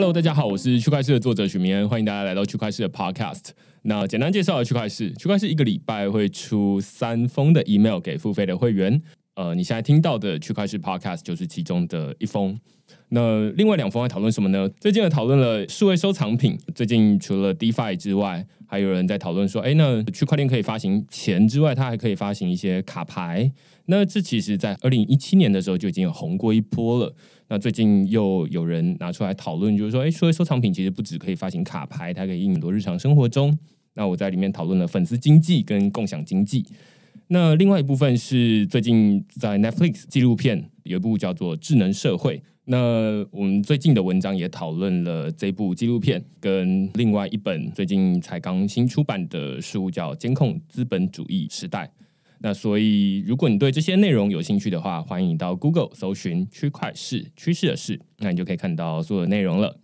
Hello，大家好，我是区块市的作者许明恩，欢迎大家来到区块市的 Podcast。那简单介绍区块市，区块市一个礼拜会出三封的 email 给付费的会员。呃，你现在听到的区块市 Podcast 就是其中的一封。那另外两封在讨论什么呢？最近的讨论了数位收藏品。最近除了 DeFi 之外，还有人在讨论说，哎，那区块链可以发行钱之外，它还可以发行一些卡牌。那这其实，在二零一七年的时候就已经有红过一波了。那最近又有人拿出来讨论，就是说，哎，数位收藏品其实不只可以发行卡牌，它可以应很多日常生活中。那我在里面讨论了粉丝经济跟共享经济。那另外一部分是最近在 Netflix 纪录片有一部叫做《智能社会》。那我们最近的文章也讨论了这部纪录片，跟另外一本最近才刚新出版的书叫《监控资本主义时代》。那所以，如果你对这些内容有兴趣的话，欢迎到 Google 搜寻“区块市趋势的事”，那你就可以看到所有的内容了。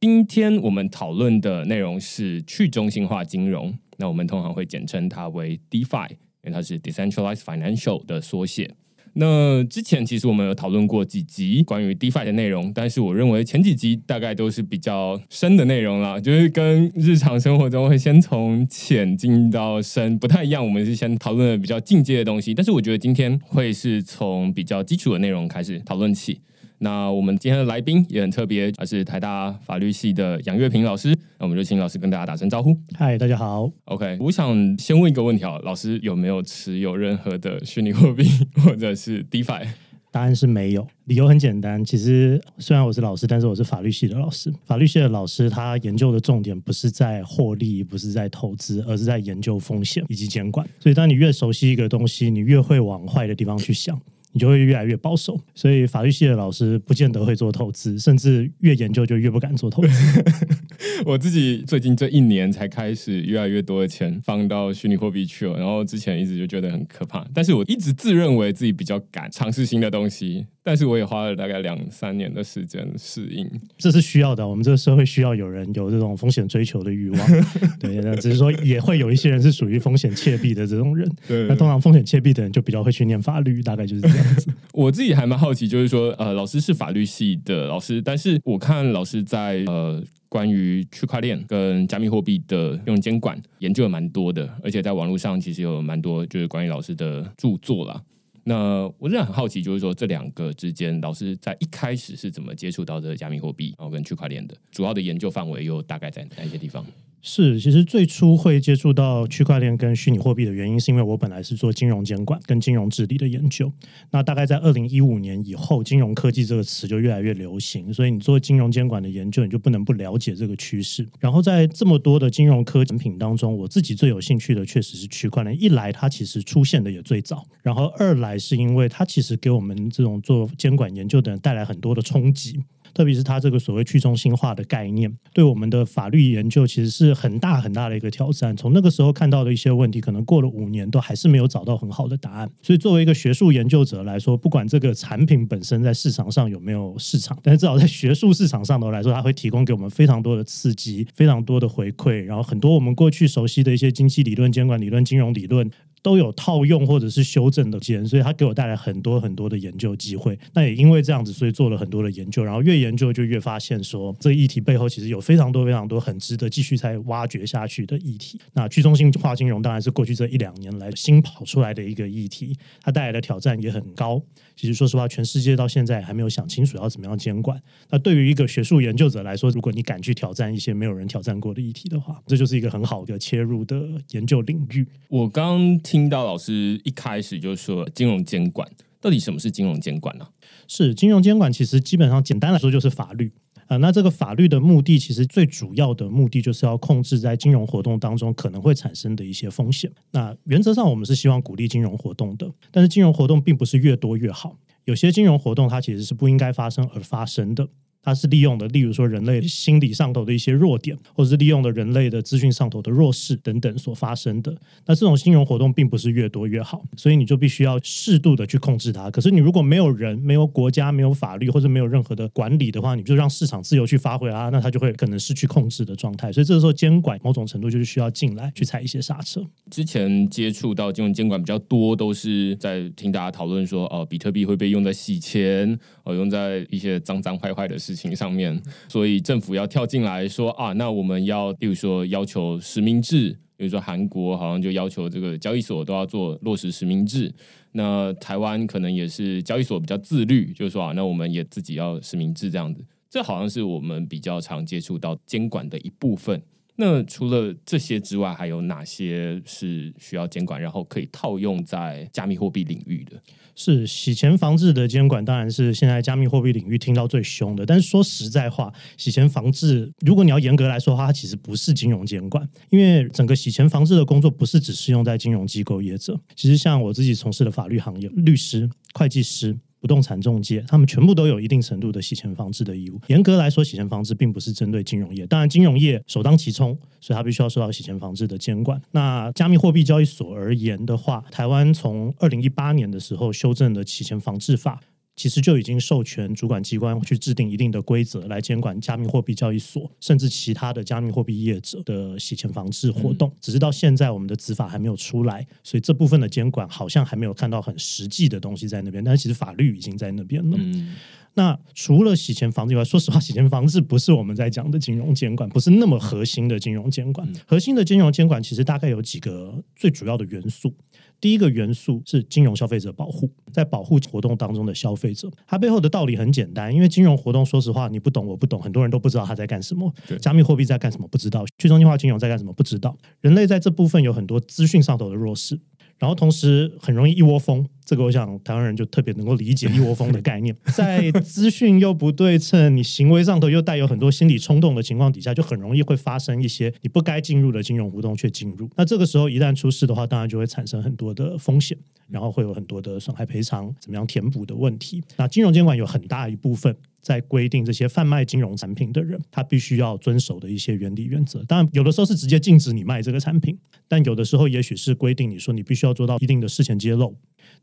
今天我们讨论的内容是去中心化金融，那我们通常会简称它为 DeFi，因为它是 Decentralized Financial 的缩写。那之前其实我们有讨论过几集关于 DeFi 的内容，但是我认为前几集大概都是比较深的内容了，就是跟日常生活中会先从浅进到深不太一样。我们是先讨论的比较进阶的东西，但是我觉得今天会是从比较基础的内容开始讨论起。那我们今天的来宾也很特别，他是台大法律系的杨月平老师。那我们就请老师跟大家打声招呼。嗨，大家好。OK，我想先问一个问题啊，老师有没有持有任何的虚拟货币或者是 DeFi？答案是没有。理由很简单，其实虽然我是老师，但是我是法律系的老师。法律系的老师他研究的重点不是在获利，不是在投资，而是在研究风险以及监管。所以，当你越熟悉一个东西，你越会往坏的地方去想。你就会越来越保守，所以法律系的老师不见得会做投资，甚至越研究就越不敢做投资。我自己最近这一年才开始越来越多的钱放到虚拟货币去了，然后之前一直就觉得很可怕，但是我一直自认为自己比较敢尝试新的东西。但是我也花了大概两三年的时间适应，这是需要的。我们这个社会需要有人有这种风险追求的欲望，对。那只是说也会有一些人是属于风险切避的这种人。对。那通常风险切避的人就比较会去念法律，大概就是这样 我自己还蛮好奇，就是说，呃，老师是法律系的老师，但是我看老师在呃关于区块链跟加密货币的用监管研究蛮多的，而且在网络上其实有蛮多就是关于老师的著作啦。那我真的很好奇，就是说这两个之间，老师在一开始是怎么接触到这个加密货币，然后跟区块链的？主要的研究范围又大概在哪一些地方？是，其实最初会接触到区块链跟虚拟货币的原因，是因为我本来是做金融监管跟金融治理的研究。那大概在二零一五年以后，金融科技这个词就越来越流行，所以你做金融监管的研究，你就不能不了解这个趋势。然后在这么多的金融科技产品当中，我自己最有兴趣的确实是区块链。一来它其实出现的也最早，然后二来是因为它其实给我们这种做监管研究的人带来很多的冲击。特别是它这个所谓去中心化的概念，对我们的法律研究其实是很大很大的一个挑战。从那个时候看到的一些问题，可能过了五年都还是没有找到很好的答案。所以，作为一个学术研究者来说，不管这个产品本身在市场上有没有市场，但是至少在学术市场上头来说，它会提供给我们非常多的刺激，非常多的回馈，然后很多我们过去熟悉的一些经济理论、监管理论、金融理论。都有套用或者是修正的间，所以它给我带来很多很多的研究机会。那也因为这样子，所以做了很多的研究。然后越研究就越发现说，这个议题背后其实有非常多非常多很值得继续再挖掘下去的议题。那去中心化金融当然是过去这一两年来新跑出来的一个议题，它带来的挑战也很高。其实说实话，全世界到现在还没有想清楚要怎么样监管。那对于一个学术研究者来说，如果你敢去挑战一些没有人挑战过的议题的话，这就是一个很好的切入的研究领域。我刚听到老师一开始就说金融监管，到底什么是金融监管呢？是金融监管，其实基本上简单来说就是法律啊。那这个法律的目的，其实最主要的目的就是要控制在金融活动当中可能会产生的一些风险。那原则上我们是希望鼓励金融活动的，但是金融活动并不是越多越好，有些金融活动它其实是不应该发生而发生的。它是利用的，例如说人类心理上头的一些弱点，或者是利用的人类的资讯上头的弱势等等所发生的。那这种金融活动并不是越多越好，所以你就必须要适度的去控制它。可是你如果没有人、没有国家、没有法律或者没有任何的管理的话，你就让市场自由去发挥啊，那它就会可能失去控制的状态。所以这个时候监管某种程度就是需要进来去踩一些刹车。之前接触到金融监管比较多，都是在听大家讨论说，哦，比特币会被用在洗钱，哦，用在一些脏脏坏坏的事。情上面，所以政府要跳进来说啊，那我们要，例如说要求实名制，比如说韩国好像就要求这个交易所都要做落实实名制，那台湾可能也是交易所比较自律，就是说啊，那我们也自己要实名制这样子，这好像是我们比较常接触到监管的一部分。那除了这些之外，还有哪些是需要监管，然后可以套用在加密货币领域的？是洗钱防治的监管，当然是现在加密货币领域听到最凶的。但是说实在话，洗钱防治，如果你要严格来说的话，它其实不是金融监管，因为整个洗钱防治的工作不是只适用在金融机构业者。其实像我自己从事的法律行业，律师、会计师。不动产中介，他们全部都有一定程度的洗钱防治的义务。严格来说，洗钱防治并不是针对金融业，当然金融业首当其冲，所以它必须要受到洗钱防治的监管。那加密货币交易所而言的话，台湾从二零一八年的时候修正了洗钱防治法。其实就已经授权主管机关去制定一定的规则来监管加密货币交易所，甚至其他的加密货币业者的洗钱防治活动。只是到现在我们的执法还没有出来，所以这部分的监管好像还没有看到很实际的东西在那边。但是其实法律已经在那边了。那除了洗钱防治以外，说实话，洗钱防治不是我们在讲的金融监管，不是那么核心的金融监管。核心的金融监管其实大概有几个最主要的元素。第一个元素是金融消费者保护，在保护活动当中的消费者，它背后的道理很简单，因为金融活动，说实话，你不懂，我不懂，很多人都不知道他在干什么。加密货币在干什么？不知道。去中心化金融在干什么？不知道。人类在这部分有很多资讯上头的弱势。然后同时很容易一窝蜂，这个我想台湾人就特别能够理解一窝蜂的概念。在资讯又不对称，你行为上头又带有很多心理冲动的情况底下，就很容易会发生一些你不该进入的金融活动却进入。那这个时候一旦出事的话，当然就会产生很多的风险，然后会有很多的损害赔偿怎么样填补的问题。那金融监管有很大一部分。在规定这些贩卖金融产品的人，他必须要遵守的一些原理原则。当然，有的时候是直接禁止你卖这个产品，但有的时候也许是规定你说你必须要做到一定的事前揭露，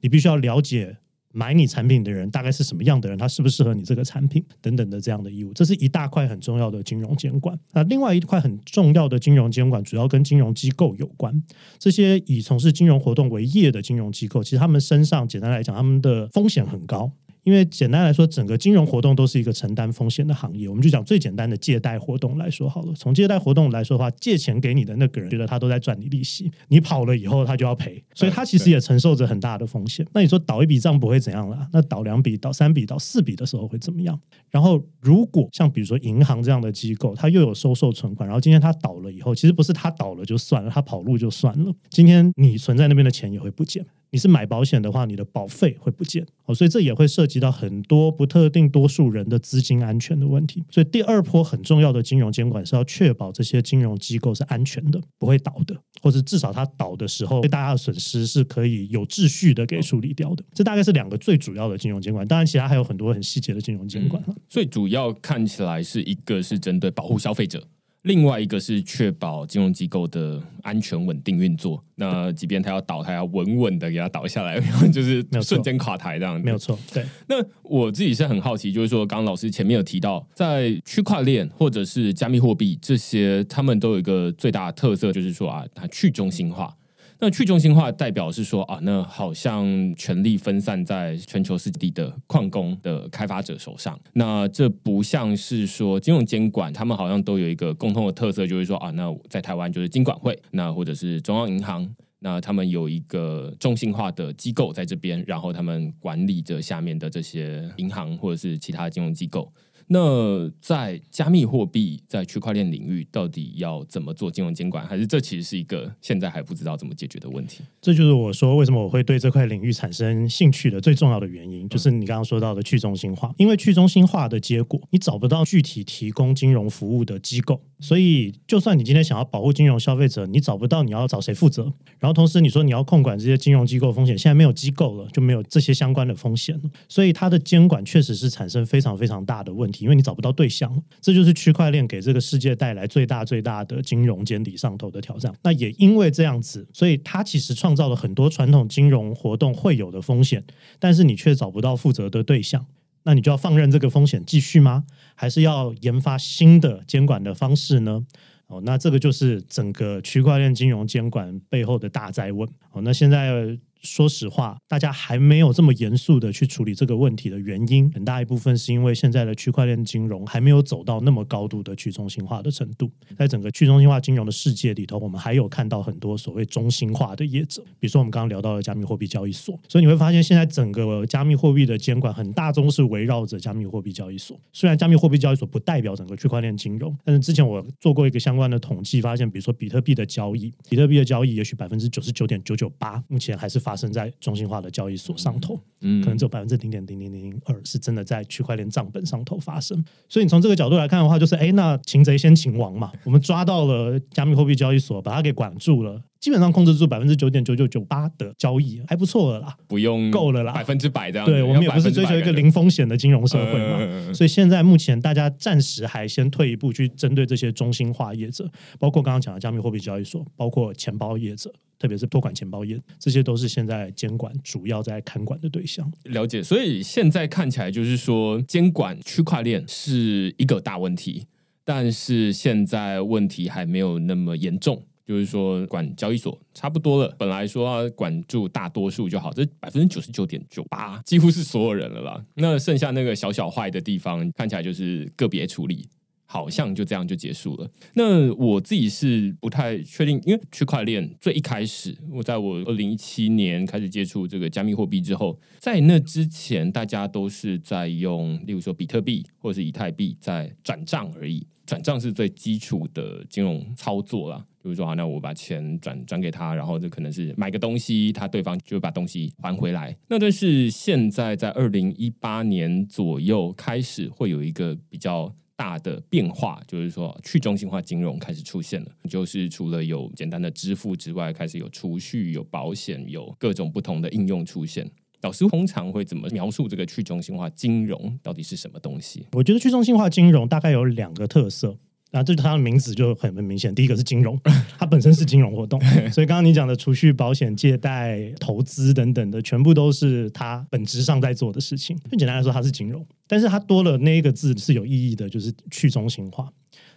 你必须要了解买你产品的人大概是什么样的人，他适不适合你这个产品等等的这样的义务。这是一大块很重要的金融监管。那另外一块很重要的金融监管，主要跟金融机构有关。这些以从事金融活动为业的金融机构，其实他们身上简单来讲，他们的风险很高。因为简单来说，整个金融活动都是一个承担风险的行业。我们就讲最简单的借贷活动来说好了。从借贷活动来说的话，借钱给你的那个人觉得他都在赚你利息，你跑了以后他就要赔，所以他其实也承受着很大的风险。那你说倒一笔账不会怎样啦？那倒两笔、倒三笔、倒四笔的时候会怎么样？然后如果像比如说银行这样的机构，它又有收受存款，然后今天它倒了以后，其实不是它倒了就算了，它跑路就算了，今天你存在那边的钱也会不见。你是买保险的话，你的保费会不见哦，所以这也会涉及到很多不特定多数人的资金安全的问题。所以第二波很重要的金融监管是要确保这些金融机构是安全的，不会倒的，或者至少它倒的时候对大家的损失是可以有秩序的给处理掉的。这大概是两个最主要的金融监管，当然其他还有很多很细节的金融监管。最主要看起来是一个是针对保护消费者。另外一个是确保金融机构的安全稳定运作。那即便它要倒，它要稳稳的给它倒下来，就是瞬间垮台这样。没有错，对。那我自己是很好奇，就是说，刚刚老师前面有提到，在区块链或者是加密货币这些，他们都有一个最大的特色，就是说啊，它去中心化。那去中心化代表是说啊，那好像权力分散在全球四地的矿工的开发者手上。那这不像是说金融监管，他们好像都有一个共同的特色，就是说啊，那在台湾就是金管会，那或者是中央银行，那他们有一个中心化的机构在这边，然后他们管理着下面的这些银行或者是其他金融机构。那在加密货币在区块链领域，到底要怎么做金融监管？还是这其实是一个现在还不知道怎么解决的问题？这就是我说为什么我会对这块领域产生兴趣的最重要的原因，就是你刚刚说到的去中心化。因为去中心化的结果，你找不到具体提供金融服务的机构，所以就算你今天想要保护金融消费者，你找不到你要找谁负责。然后同时你说你要控管这些金融机构风险，现在没有机构了，就没有这些相关的风险。所以它的监管确实是产生非常非常大的问题。因为你找不到对象，这就是区块链给这个世界带来最大最大的金融监理上头的挑战。那也因为这样子，所以它其实创造了很多传统金融活动会有的风险，但是你却找不到负责的对象，那你就要放任这个风险继续吗？还是要研发新的监管的方式呢？哦，那这个就是整个区块链金融监管背后的大灾问。哦，那现在。说实话，大家还没有这么严肃的去处理这个问题的原因，很大一部分是因为现在的区块链金融还没有走到那么高度的去中心化的程度。在整个去中心化金融的世界里头，我们还有看到很多所谓中心化的业者，比如说我们刚刚聊到的加密货币交易所。所以你会发现，现在整个加密货币的监管很大宗是围绕着加密货币交易所。虽然加密货币交易所不代表整个区块链金融，但是之前我做过一个相关的统计，发现比如说比特币的交易，比特币的交易也许百分之九十九点九九八，目前还是发生在中心化的交易所上头，嗯可能只有百分之零点零零零零二是真的在区块链账本上头发生。所以你从这个角度来看的话，就是哎，那擒贼先擒王嘛，我们抓到了加密货币交易所，把它给管住了。基本上控制住百分之九点九九九八的交易，还不错了啦。不用够了啦百分之百这样。对我们也不是追求一个零风险的金融社会嘛，所以现在目前大家暂时还先退一步去针对这些中心化业者，包括刚刚讲的加密货币交易所，包括钱包业者，特别是托管钱包业，这些都是现在监管主要在看管的对象。了解，所以现在看起来就是说，监管区块链是一个大问题，但是现在问题还没有那么严重。就是说，管交易所差不多了。本来说要管住大多数就好，这百分之九十九点九八，几乎是所有人了啦。那剩下那个小小坏的地方，看起来就是个别处理。好像就这样就结束了。那我自己是不太确定，因为区块链最一开始，我在我二零一七年开始接触这个加密货币之后，在那之前，大家都是在用，例如说比特币或者是以太币在转账而已。转账是最基础的金融操作啦，就是说，好，那我把钱转转给他，然后这可能是买个东西，他对方就会把东西还回来。那但是现在在二零一八年左右开始会有一个比较。大的变化就是说，去中心化金融开始出现了，就是除了有简单的支付之外，开始有储蓄、有保险、有各种不同的应用出现。老师通常会怎么描述这个去中心化金融到底是什么东西？我觉得去中心化金融大概有两个特色。啊，这它的名字就很很明显。第一个是金融，它本身是金融活动，所以刚刚你讲的储蓄、保险、借贷、投资等等的，全部都是它本质上在做的事情。就简单来说，它是金融，但是它多了那一个字是有意义的，就是去中心化。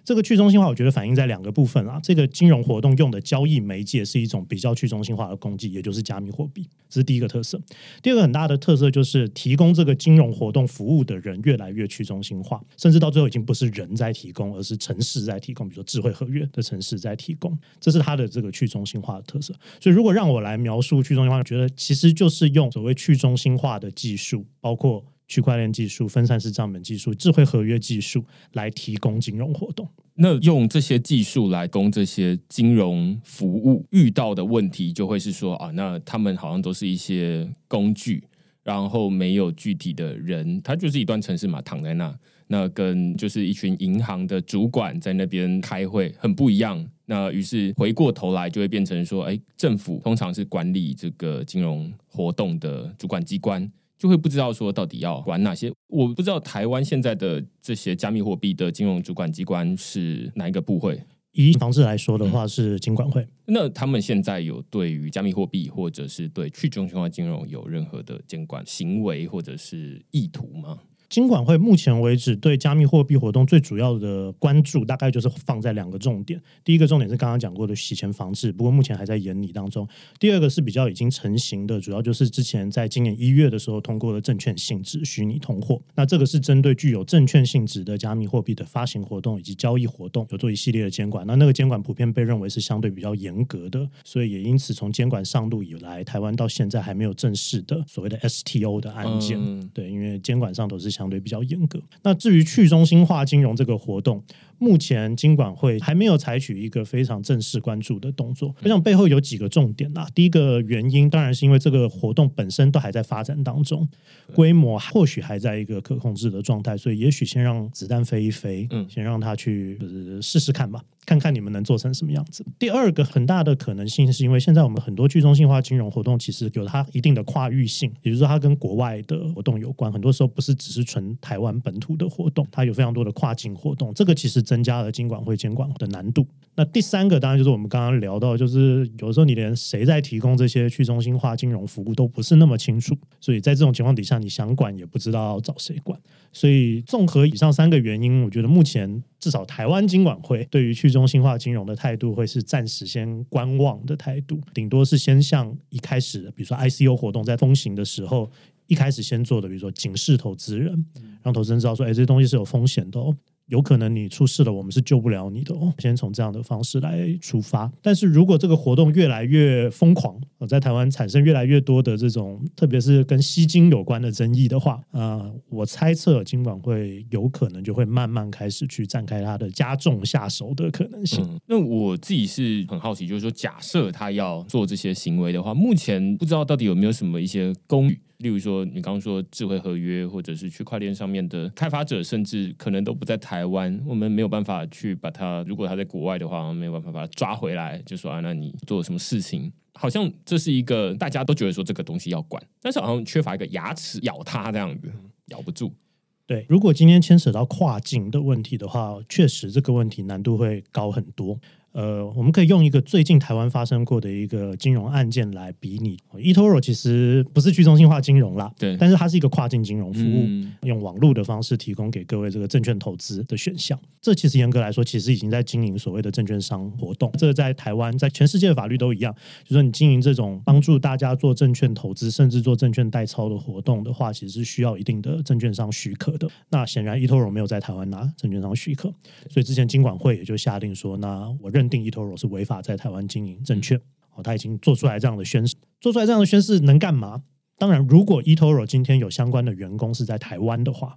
这个去中心化，我觉得反映在两个部分啊。这个金融活动用的交易媒介是一种比较去中心化的工具，也就是加密货币，这是第一个特色。第二个很大的特色就是提供这个金融活动服务的人越来越去中心化，甚至到最后已经不是人在提供，而是城市在提供，比如说智慧合约的城市在提供，这是它的这个去中心化的特色。所以如果让我来描述去中心化，我觉得其实就是用所谓去中心化的技术，包括。区块链技术、分散式账本技术、智慧合约技术来提供金融活动。那用这些技术来供这些金融服务，遇到的问题就会是说啊，那他们好像都是一些工具，然后没有具体的人，它就是一段城市嘛躺在那，那跟就是一群银行的主管在那边开会很不一样。那于是回过头来就会变成说，哎，政府通常是管理这个金融活动的主管机关。就会不知道说到底要管哪些，我不知道台湾现在的这些加密货币的金融主管机关是哪一个部会。以防治来说的话，是金管会。那他们现在有对于加密货币或者是对去中心化金融有任何的监管行为或者是意图吗？金管会目前为止对加密货币活动最主要的关注，大概就是放在两个重点。第一个重点是刚刚讲过的洗钱防治，不过目前还在研拟当中。第二个是比较已经成型的，主要就是之前在今年一月的时候通过了证券性质虚拟通货。那这个是针对具有证券性质的加密货币的发行活动以及交易活动有做一系列的监管。那那个监管普遍被认为是相对比较严格的，所以也因此从监管上路以来，台湾到现在还没有正式的所谓的 STO 的案件。嗯对，因为监管上都是相相对比较严格。那至于去中心化金融这个活动，目前金管会还没有采取一个非常正式关注的动作。我想背后有几个重点啦。第一个原因当然是因为这个活动本身都还在发展当中，规模或许还在一个可控制的状态，所以也许先让子弹飞一飞，嗯先让他去就是试试看吧。看看你们能做成什么样子。第二个很大的可能性，是因为现在我们很多去中心化金融活动，其实有它一定的跨域性，也就是说它跟国外的活动有关。很多时候不是只是纯台湾本土的活动，它有非常多的跨境活动，这个其实增加了金管会监管的难度。那第三个当然就是我们刚刚聊到，就是有时候你连谁在提供这些去中心化金融服务都不是那么清楚，所以在这种情况底下，你想管也不知道要找谁管。所以综合以上三个原因，我觉得目前至少台湾金管会对于去中心化金融的态度会是暂时先观望的态度，顶多是先像一开始，比如说 ICO 活动在风行的时候，一开始先做的，比如说警示投资人，让投资人知道说，哎，这些东西是有风险的哦。有可能你出事了，我们是救不了你的哦。先从这样的方式来出发。但是如果这个活动越来越疯狂，在台湾产生越来越多的这种，特别是跟吸金有关的争议的话，啊，我猜测金管会有可能就会慢慢开始去展开它的加重下手的可能性。那我自己是很好奇，就是说，假设他要做这些行为的话，目前不知道到底有没有什么一些公。例如说，你刚刚说智慧合约，或者是区块链上面的开发者，甚至可能都不在台湾，我们没有办法去把它。如果他在国外的话，没有办法把它抓回来，就说啊，那你做什么事情？好像这是一个大家都觉得说这个东西要管，但是好像缺乏一个牙齿咬它这样子，咬不住。对，如果今天牵扯到跨境的问题的话，确实这个问题难度会高很多。呃，我们可以用一个最近台湾发生过的一个金融案件来比拟。eToro 其实不是去中心化金融啦，对，但是它是一个跨境金融服务，用网络的方式提供给各位这个证券投资的选项。这其实严格来说，其实已经在经营所谓的证券商活动。这在台湾，在全世界的法律都一样，就说你经营这种帮助大家做证券投资，甚至做证券代操的活动的话，其实是需要一定的证券商许可的。那显然 eToro 没有在台湾拿证券商许可，所以之前金管会也就下令说，那我认。认定 eToro 是违法在台湾经营证券，哦，他已经做出来这样的宣誓，做出来这样的宣誓能干嘛？当然，如果 eToro 今天有相关的员工是在台湾的话，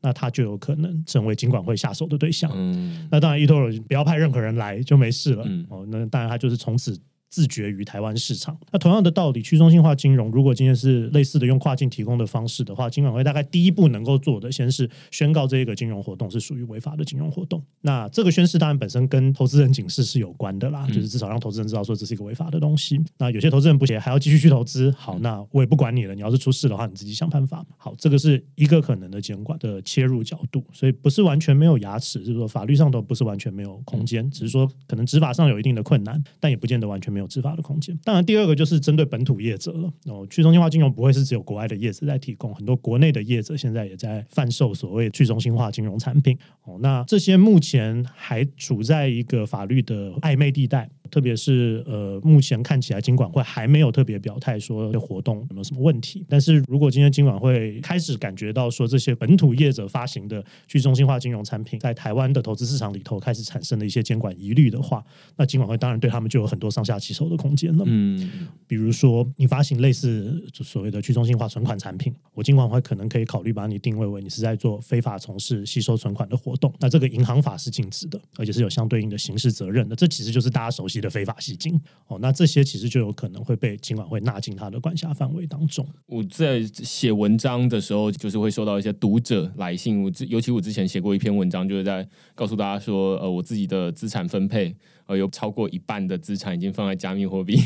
那他就有可能成为金管会下手的对象。嗯，那当然，eToro 不要派任何人来就没事了。哦，那当然他就是从此。自绝于台湾市场。那同样的道理，去中心化金融如果今天是类似的用跨境提供的方式的话，金管会大概第一步能够做的，先是宣告这一个金融活动是属于违法的金融活动。那这个宣誓当然本身跟投资人警示是有关的啦，就是至少让投资人知道说这是一个违法的东西。那有些投资人不写，还要继续去投资，好，那我也不管你了。你要是出事的话，你自己想办法。好，这个是一个可能的监管的切入角度，所以不是完全没有牙齿，就是说法律上都不是完全没有空间，只是说可能执法上有一定的困难，但也不见得完全没有执法的空间。当然，第二个就是针对本土业者了。哦，去中心化金融不会是只有国外的业者在提供，很多国内的业者现在也在贩售所谓去中心化金融产品。哦，那这些目前还处在一个法律的暧昧地带。特别是呃，目前看起来金管会还没有特别表态说这活动有没有什么问题。但是如果今天金管会开始感觉到说这些本土业者发行的去中心化金融产品在台湾的投资市场里头开始产生了一些监管疑虑的话，那金管会当然对他们就有很多上下其手的空间了。嗯，比如说你发行类似所谓的去中心化存款产品，我金管会可能可以考虑把你定位为你是在做非法从事吸收存款的活动。那这个银行法是禁止的，而且是有相对应的刑事责任的。这其实就是大家熟悉。的非法吸金哦，那这些其实就有可能会被金管会纳进他的管辖范围当中。我在写文章的时候，就是会收到一些读者来信。我尤其我之前写过一篇文章，就是在告诉大家说，呃，我自己的资产分配，呃，有超过一半的资产已经放在加密货币。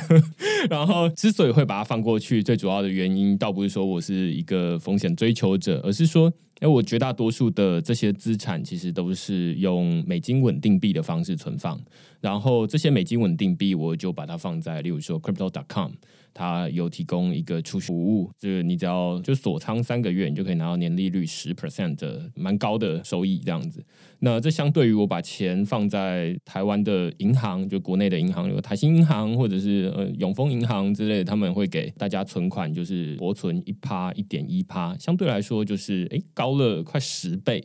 然后之所以会把它放过去，最主要的原因，倒不是说我是一个风险追求者，而是说。因为我绝大多数的这些资产其实都是用美金稳定币的方式存放，然后这些美金稳定币我就把它放在，例如说 crypto.com。它有提供一个储蓄服务，就是你只要就锁仓三个月，你就可以拿到年利率十 percent 的蛮高的收益这样子。那这相对于我把钱放在台湾的银行，就国内的银行，有台新银行或者是呃永丰银行之类，他们会给大家存款，就是活存一趴一点一趴，相对来说就是诶高了快十倍。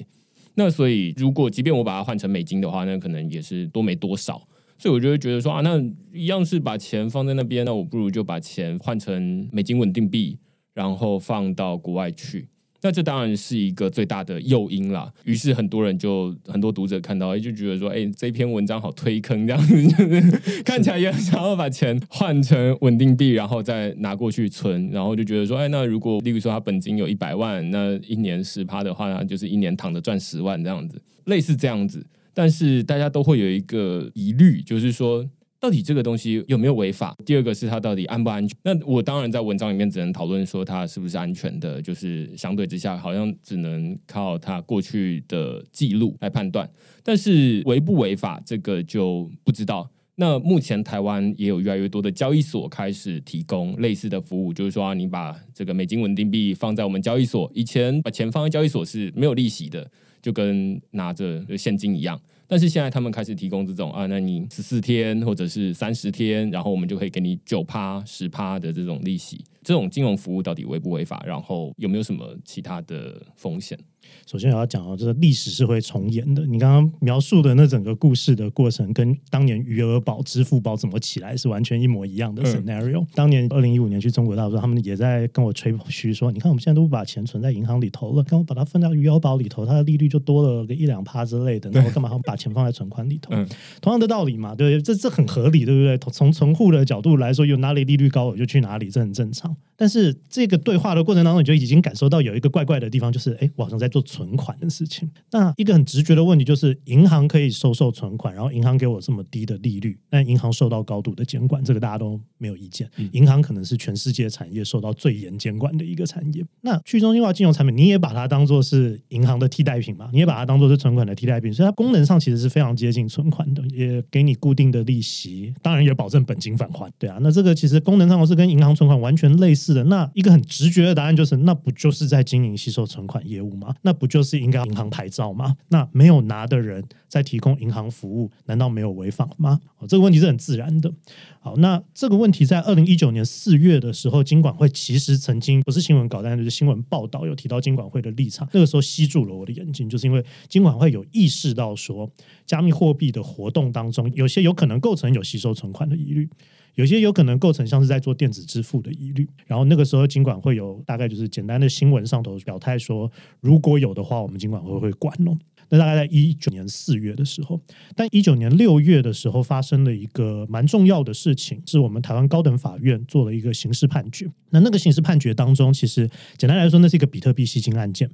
那所以如果即便我把它换成美金的话，那可能也是多没多少。所以我就会觉得说啊，那一样是把钱放在那边，那我不如就把钱换成美金稳定币，然后放到国外去。那这当然是一个最大的诱因啦。于是很多人就很多读者看到，哎，就觉得说，哎，这篇文章好推坑，这样子 就是看起来也想要把钱换成稳定币，然后再拿过去存，然后就觉得说，哎，那如果例如说他本金有一百万，那一年十趴的话，那就是一年躺着赚十万这样子，类似这样子。但是大家都会有一个疑虑，就是说，到底这个东西有没有违法？第二个是它到底安不安全？那我当然在文章里面只能讨论说它是不是安全的，就是相对之下，好像只能靠它过去的记录来判断。但是违不违法，这个就不知道。那目前台湾也有越来越多的交易所开始提供类似的服务，就是说你把这个美金稳定币放在我们交易所，以前把钱放在交易所是没有利息的，就跟拿着现金一样。但是现在他们开始提供这种啊，那你十四天或者是三十天，然后我们就可以给你九趴、十趴的这种利息。这种金融服务到底违不违法？然后有没有什么其他的风险？首先我要讲哦，就是历史是会重演的。你刚刚描述的那整个故事的过程，跟当年余额宝、支付宝怎么起来是完全一模一样的 scenario。当年二零一五年去中国大陆，他们也在跟我吹嘘说：“你看，我们现在都不把钱存在银行里头了，刚我把它分到余额宝里头，它的利率就多了个一两趴之类的。那我干嘛还把钱放在存款里头？同样的道理嘛，对不对？这这很合理，对不对？从存户的角度来说，有哪里利率高，我就去哪里，这很正常。但是这个对话的过程当中，你就已经感受到有一个怪怪的地方，就是哎，我好像在做存款的事情。那一个很直觉的问题就是，银行可以收受存款，然后银行给我这么低的利率，但银行受到高度的监管，这个大家都没有意见。银行可能是全世界产业受到最严监管的一个产业。那去中心化金融产品，你也把它当做是银行的替代品嘛？你也把它当做是存款的替代品，所以它功能上其实是非常接近存款的，也给你固定的利息，当然也保证本金返还。对啊，那这个其实功能上是跟银行存款完全类似。的那一个很直觉的答案就是，那不就是在经营吸收存款业务吗？那不就是应该银行牌照吗？那没有拿的人在提供银行服务，难道没有违法吗？哦，这个问题是很自然的。好，那这个问题在二零一九年四月的时候，金管会其实曾经不是新闻稿，但就是新闻报道有提到金管会的立场。那个时候吸住了我的眼睛，就是因为金管会有意识到说，加密货币的活动当中，有些有可能构成有吸收存款的疑虑。有些有可能构成像是在做电子支付的疑虑，然后那个时候尽管会有大概就是简单的新闻上头表态说，如果有的话，我们尽管会会管哦。那大概在一九年四月的时候，但一九年六月的时候发生了一个蛮重要的事情，是我们台湾高等法院做了一个刑事判决。那那个刑事判决当中，其实简单来说，那是一个比特币吸金案件，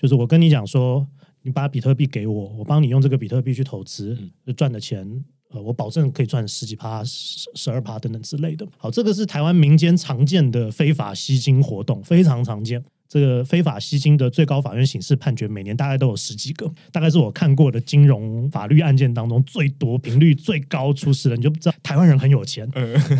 就是我跟你讲说，你把比特币给我，我帮你用这个比特币去投资，赚的钱。呃，我保证可以赚十几趴、十十二趴等等之类的。好，这个是台湾民间常见的非法吸金活动，非常常见。这个非法吸金的最高法院刑事判决，每年大概都有十几个，大概是我看过的金融法律案件当中最多、频率最高出事的。你就不知道台湾人很有钱，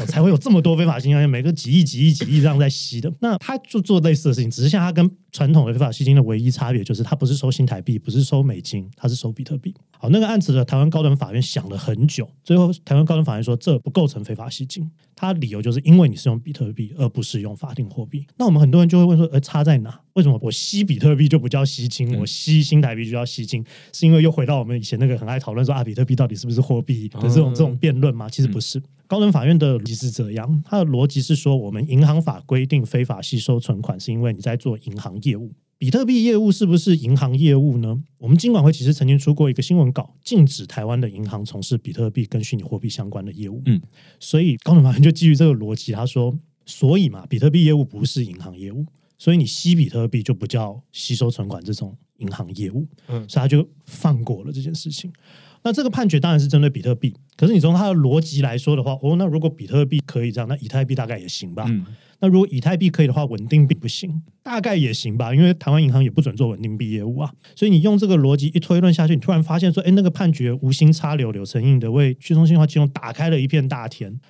才会有这么多非法吸金案件，每个几亿、几亿、几亿这样在吸的。那他就做类似的事情，只是像他跟传统的非法吸金的唯一差别，就是他不是收新台币，不是收美金，他是收比特币。好，那个案子的台湾高等法院想了很久，最后台湾高等法院说这不构成非法吸金。他理由就是因为你是用比特币，而不是用法定货币。那我们很多人就会问说，呃，差在哪？为什么我吸比特币就不叫吸金，我吸新台币就叫吸金？是因为又回到我们以前那个很爱讨论说啊，比特币到底是不是货币的这种这种辩论吗？其实不是。高等法院的逻辑是这样，它的逻辑是说，我们银行法规定非法吸收存款，是因为你在做银行业务。比特币业务是不是银行业务呢？我们金管会其实曾经出过一个新闻稿，禁止台湾的银行从事比特币跟虚拟货币相关的业务。嗯，所以高等法院就基于这个逻辑，他说，所以嘛，比特币业务不是银行业务，所以你吸比特币就不叫吸收存款这种银行业务。嗯，所以他就放过了这件事情。那这个判决当然是针对比特币，可是你从它的逻辑来说的话，哦，那如果比特币可以这样，那以太币大概也行吧？那如果以太币可以的话，稳定币不行，大概也行吧，因为台湾银行也不准做稳定币业务啊。所以你用这个逻辑一推论下去，你突然发现说，哎，那个判决无心插柳柳成荫的为去中心化金融打开了一片大天。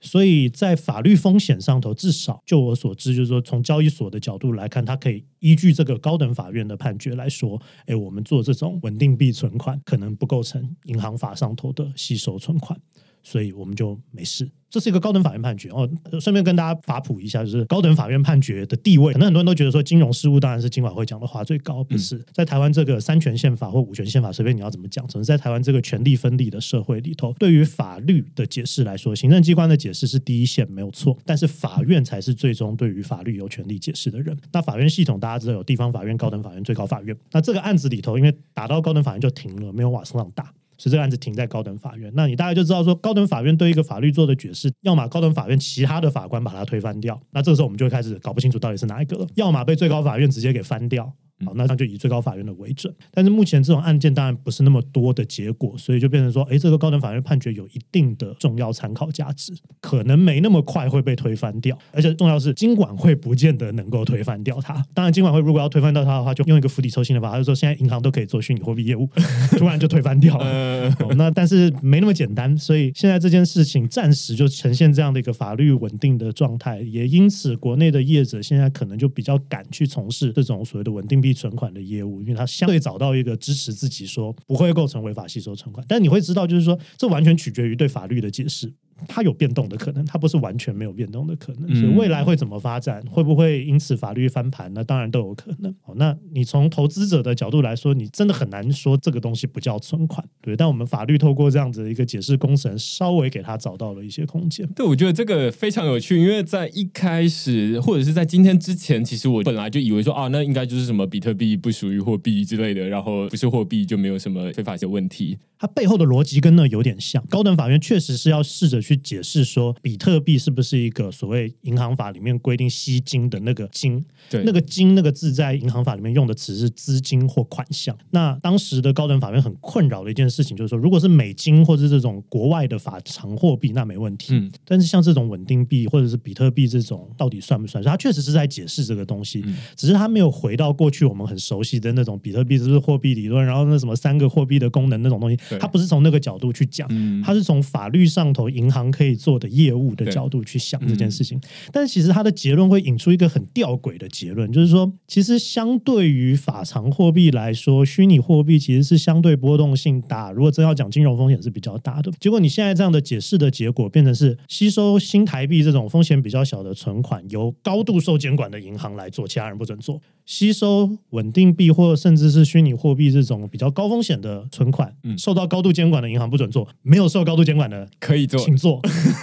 所以在法律风险上头，至少就我所知，就是说从交易所的角度来看，它可以依据这个高等法院的判决来说，哎，我们做这种稳定币存款可能不构成银行法上头的吸收存款，所以我们就没事。这是一个高等法院判决哦，顺便跟大家法普一下，就是高等法院判决的地位。可能很多人都觉得说，金融事务当然是金管会讲的话最高，不是在台湾这个三权宪法或五权宪法，随便你要怎么讲，只是在台湾这个权力分立的社会里头，对于法律的解释来说，行政机关的解释是第一线没有错，但是法院才是最终对于法律有权利解释的人。那法院系统大家知道有地方法院、高等法院、最高法院。那这个案子里头，因为打到高等法院就停了，没有往上打。所以这个案子停在高等法院，那你大概就知道说，高等法院对一个法律做的解释，要么高等法院其他的法官把它推翻掉，那这个时候我们就会开始搞不清楚到底是哪一个了；要么被最高法院直接给翻掉，好，那就以最高法院的为准。但是目前这种案件当然不是那么多的结果，所以就变成说，哎，这个高等法院判决有一定的重要参考价值，可能没那么快会被推翻掉。而且重要是，金管会不见得能够推翻掉它。当然，金管会如果要推翻掉它的话，就用一个釜底抽薪的法，就说现在银行都可以做虚拟货币业务，突然就推翻掉了。那但是没那么简单，所以现在这件事情暂时就呈现这样的一个法律稳定的状态，也因此国内的业者现在可能就比较敢去从事这种所谓的稳定币存款的业务，因为他相对找到一个支持自己说不会构成违法吸收存款。但你会知道，就是说这完全取决于对法律的解释。它有变动的可能，它不是完全没有变动的可能。所以未来会怎么发展，会不会因此法律翻盘？那当然都有可能。哦，那你从投资者的角度来说，你真的很难说这个东西不叫存款，对？但我们法律透过这样子的一个解释工程，稍微给他找到了一些空间。对，我觉得这个非常有趣，因为在一开始或者是在今天之前，其实我本来就以为说啊，那应该就是什么比特币不属于货币之类的，然后不是货币就没有什么非法性问题。它背后的逻辑跟那有点像。高等法院确实是要试着去解释说，比特币是不是一个所谓银行法里面规定吸金的那个金？对，那个金那个字在银行法里面用的词是资金或款项。那当时的高等法院很困扰的一件事情就是说，如果是美金或者这种国外的法偿货币，那没问题。嗯。但是像这种稳定币或者是比特币这种，到底算不算？它确实是在解释这个东西，只是它没有回到过去我们很熟悉的那种比特币是不是货币理论，然后那什么三个货币的功能那种东西。它不是从那个角度去讲，它是从法律上头银行可以做的业务的角度去想这件事情。但其实他的结论会引出一个很吊诡的结论，就是说，其实相对于法偿货币来说，虚拟货币其实是相对波动性大。如果真要讲金融风险是比较大的。结果你现在这样的解释的结果，变成是吸收新台币这种风险比较小的存款，由高度受监管的银行来做，其他人不准做；吸收稳定币或甚至是虚拟货币这种比较高风险的存款，嗯受到高度监管的银行不准做，没有受高度监管的可以做，请做。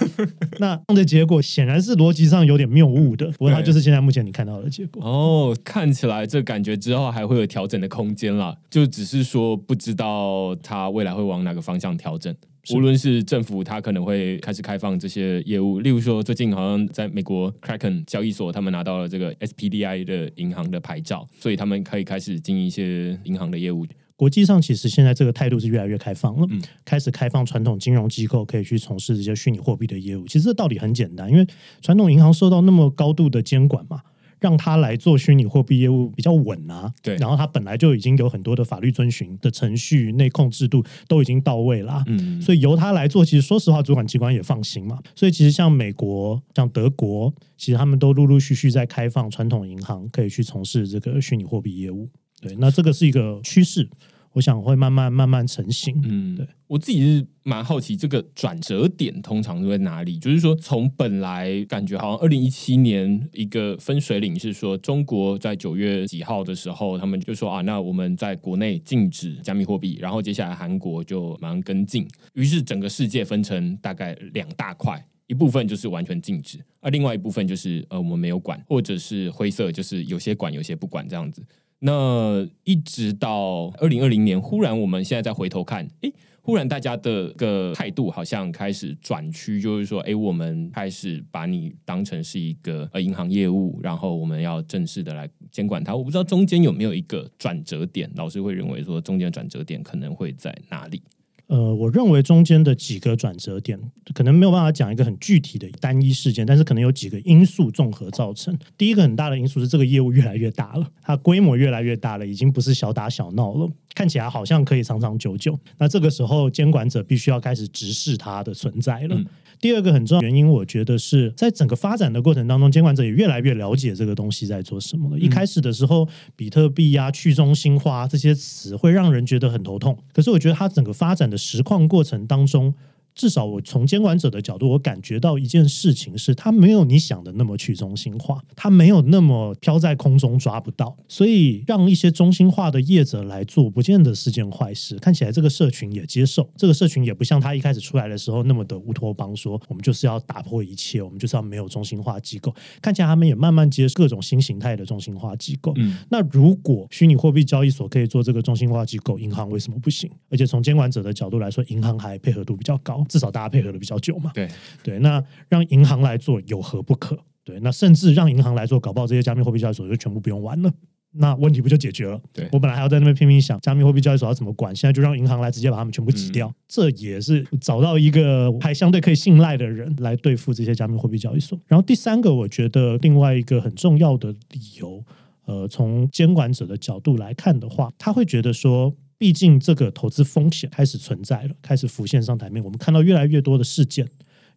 那这样的结果显然是逻辑上有点谬误的，不过它就是现在目前你看到的结果。哦，看起来这感觉之后还会有调整的空间啦，就只是说不知道它未来会往哪个方向调整。无论是政府，它可能会开始开放这些业务，例如说最近好像在美国 Kraken 交易所，他们拿到了这个 SPDI 的银行的牌照，所以他们可以开始经营一些银行的业务。国际上其实现在这个态度是越来越开放了，开始开放传统金融机构可以去从事这些虚拟货币的业务。其实这道理很简单，因为传统银行受到那么高度的监管嘛，让他来做虚拟货币业务比较稳啊。对，然后他本来就已经有很多的法律遵循的程序、内控制度都已经到位了。嗯，所以由他来做，其实说实话，主管机关也放心嘛。所以其实像美国、像德国，其实他们都陆陆续续在开放传统银行可以去从事这个虚拟货币业务。对，那这个是一个趋势，我想会慢慢慢慢成型。嗯，对我自己是蛮好奇，这个转折点通常都在哪里？就是说，从本来感觉好像二零一七年一个分水岭是说，中国在九月几号的时候，他们就说啊，那我们在国内禁止加密货币，然后接下来韩国就马上跟进，于是整个世界分成大概两大块，一部分就是完全禁止，而另外一部分就是呃我们没有管，或者是灰色，就是有些管，有些不管这样子。那一直到二零二零年，忽然我们现在再回头看，诶，忽然大家的个态度好像开始转趋，就是说，诶，我们开始把你当成是一个呃银行业务，然后我们要正式的来监管它。我不知道中间有没有一个转折点，老师会认为说中间转折点可能会在哪里？呃，我认为中间的几个转折点，可能没有办法讲一个很具体的单一事件，但是可能有几个因素综合造成。第一个很大的因素是这个业务越来越大了，它规模越来越大了，已经不是小打小闹了，看起来好像可以长长久久。那这个时候，监管者必须要开始直视它的存在了。第二个很重要原因，我觉得是在整个发展的过程当中，监管者也越来越了解这个东西在做什么了。一开始的时候，比特币啊、去中心化这些词会让人觉得很头痛，可是我觉得它整个发展的实况过程当中。至少我从监管者的角度，我感觉到一件事情是，它没有你想的那么去中心化，它没有那么飘在空中抓不到，所以让一些中心化的业者来做，不见得是件坏事。看起来这个社群也接受，这个社群也不像他一开始出来的时候那么的乌托邦，说我们就是要打破一切，我们就是要没有中心化机构。看起来他们也慢慢接受各种新形态的中心化机构。嗯，那如果虚拟货币交易所可以做这个中心化机构，银行为什么不行？而且从监管者的角度来说，银行还配合度比较高。至少大家配合的比较久嘛，对对，那让银行来做有何不可？对，那甚至让银行来做，搞不好这些加密货币交易所就全部不用玩了。那问题不就解决了？对我本来还要在那边拼命想加密货币交易所要怎么管，现在就让银行来直接把他们全部挤掉，这也是找到一个还相对可以信赖的人来对付这些加密货币交易所。然后第三个，我觉得另外一个很重要的理由，呃，从监管者的角度来看的话，他会觉得说。毕竟，这个投资风险开始存在了，开始浮现上台面。我们看到越来越多的事件，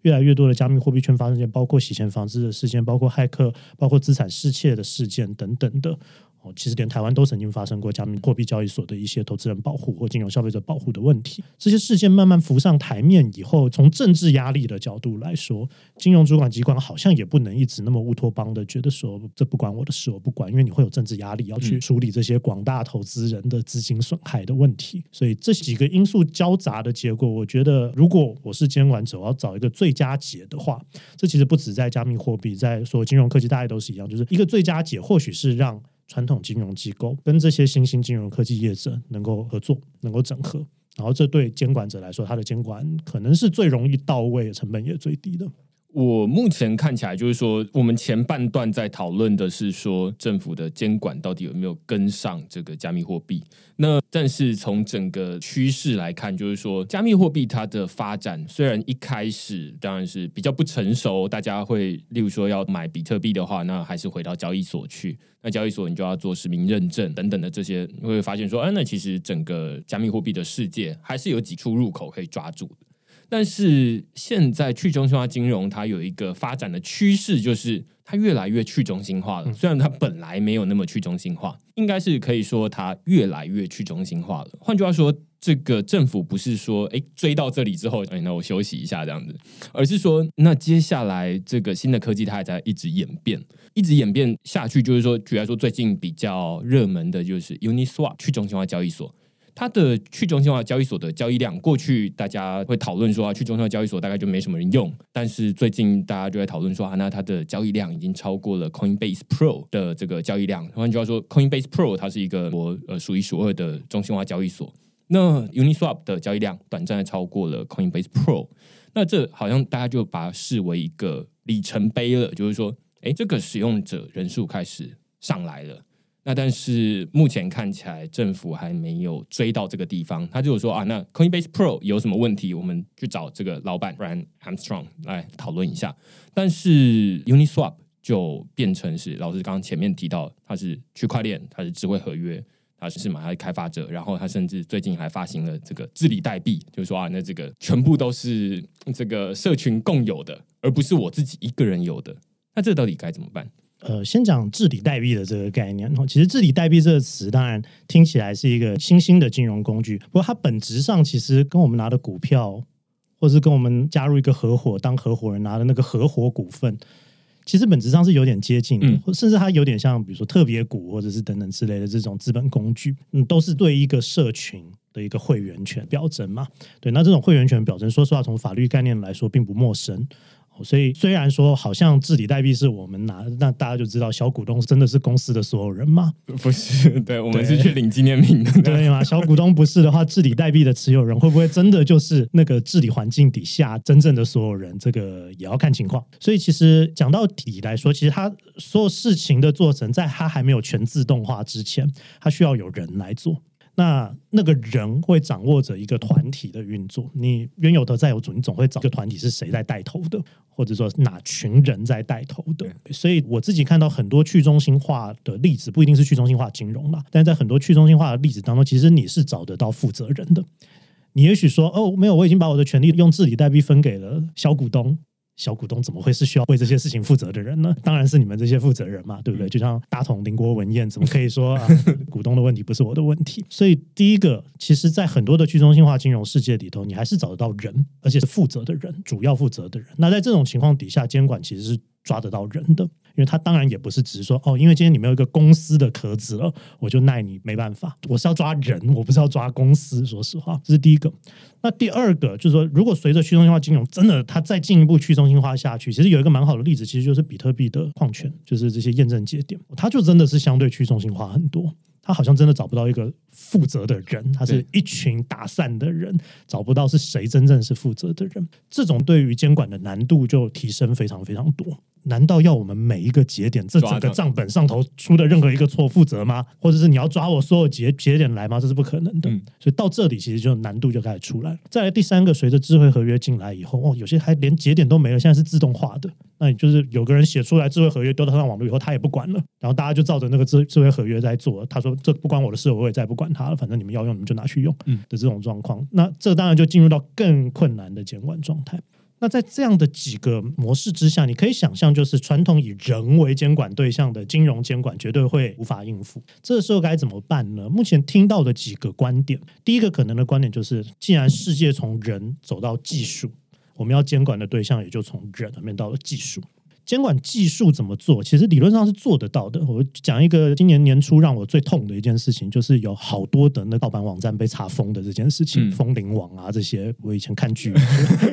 越来越多的加密货币圈发生件，包括洗钱防治的事件，包括骇客，包括资产失窃的事件等等的。哦，其实连台湾都曾经发生过加密货币交易所的一些投资人保护或金融消费者保护的问题。这些事件慢慢浮上台面以后，从政治压力的角度来说，金融主管机关好像也不能一直那么乌托邦的觉得说这不关我的事，我不管，因为你会有政治压力要去处理这些广大投资人的资金损害的问题。所以这几个因素交杂的结果，我觉得如果我是监管者，我要找一个最佳解的话，这其实不止在加密货币，在所有金融科技，大概都是一样，就是一个最佳解，或许是让。传统金融机构跟这些新兴金融科技业者能够合作，能够整合，然后这对监管者来说，他的监管可能是最容易到位，成本也最低的。我目前看起来就是说，我们前半段在讨论的是说，政府的监管到底有没有跟上这个加密货币？那但是从整个趋势来看，就是说，加密货币它的发展虽然一开始当然是比较不成熟，大家会例如说要买比特币的话，那还是回到交易所去，那交易所你就要做实名认证等等的这些，你会发现说，哎，那其实整个加密货币的世界还是有几处入口可以抓住的。但是现在去中心化金融它有一个发展的趋势，就是它越来越去中心化了。虽然它本来没有那么去中心化，应该是可以说它越来越去中心化了。换句话说，这个政府不是说哎追到这里之后，哎那我休息一下这样子，而是说那接下来这个新的科技它还在一直演变，一直演变下去。就是说，举来说最近比较热门的就是 Uniswap 去中心化交易所。它的去中心化交易所的交易量，过去大家会讨论说啊，去中心化交易所大概就没什么人用。但是最近大家就在讨论说啊，那它的交易量已经超过了 Coinbase Pro 的这个交易量。换句话说，Coinbase Pro 它是一个我呃数一数二的中心化交易所。那 Uniswap 的交易量短暂的超过了 Coinbase Pro。那这好像大家就把它视为一个里程碑了，就是说，哎，这个使用者人数开始上来了。那但是目前看起来政府还没有追到这个地方，他就说啊，那 Coinbase Pro 有什么问题，我们去找这个老板 Brian Armstrong 来讨论一下。但是 Uniswap 就变成是老师刚刚前面提到，它是区块链，它是智慧合约，它是马它开发者，然后它甚至最近还发行了这个治理代币，就是说啊，那这个全部都是这个社群共有的，而不是我自己一个人有的。那这到底该怎么办？呃，先讲治理代币的这个概念。其实“治理代币”这个词，当然听起来是一个新兴的金融工具，不过它本质上其实跟我们拿的股票，或是跟我们加入一个合伙当合伙人拿的那个合伙股份，其实本质上是有点接近的，甚至它有点像，比如说特别股或者是等等之类的这种资本工具，嗯，都是对一个社群的一个会员权表征嘛。对，那这种会员权表征，说实话，从法律概念来说，并不陌生。所以虽然说好像治理代币是我们拿，那大家就知道小股东真的是公司的所有人吗？不是，对我们是去领纪念品的，对吗？小股东不是的话，治理代币的持有人会不会真的就是那个治理环境底下真正的所有人？这个也要看情况。所以其实讲到底来说，其实它所有事情的做成，在它还没有全自动化之前，它需要有人来做。那那个人会掌握着一个团体的运作，你原有的债有主，你总会找一个团体是谁在带头的，或者说哪群人在带头的。所以我自己看到很多去中心化的例子，不一定是去中心化金融啦，但在很多去中心化的例子当中，其实你是找得到负责人的。你也许说，哦，没有，我已经把我的权利用治理代币分给了小股东。小股东怎么会是需要为这些事情负责的人呢？当然是你们这些负责人嘛，对不对？就像大同林国文彦，怎么可以说 啊，股东的问题不是我的问题？所以第一个，其实，在很多的去中心化金融世界里头，你还是找得到人，而且是负责的人，主要负责的人。那在这种情况底下，监管其实是抓得到人的。因为他当然也不是只是说哦，因为今天你没有一个公司的壳子了，我就奈你没办法。我是要抓人，我不是要抓公司。说实话，这是第一个。那第二个就是说，如果随着去中心化金融真的它再进一步去中心化下去，其实有一个蛮好的例子，其实就是比特币的矿权，就是这些验证节点，它就真的是相对去中心化很多。他好像真的找不到一个负责的人，他是一群打散的人，找不到是谁真正是负责的人。这种对于监管的难度就提升非常非常多。难道要我们每一个节点这整个账本上头出的任何一个错负责吗？或者是你要抓我所有节节点来吗？这是不可能的。所以到这里其实就难度就开始出来了。再来第三个，随着智慧合约进来以后，哦，有些还连节点都没了，现在是自动化的。那你就是有个人写出来智慧合约丢到上网络以后，他也不管了，然后大家就照着那个智智慧合约在做。他说这不关我的事，我也再不管他了，反正你们要用你们就拿去用的这种状况。那这当然就进入到更困难的监管状态。那在这样的几个模式之下，你可以想象，就是传统以人为监管对象的金融监管绝对会无法应付。这时候该怎么办呢？目前听到的几个观点，第一个可能的观点就是，既然世界从人走到技术，我们要监管的对象也就从人面到了技术。监管技术怎么做？其实理论上是做得到的。我讲一个今年年初让我最痛的一件事情，就是有好多的那盗版网站被查封的这件事情，风铃网啊这些，我以前看剧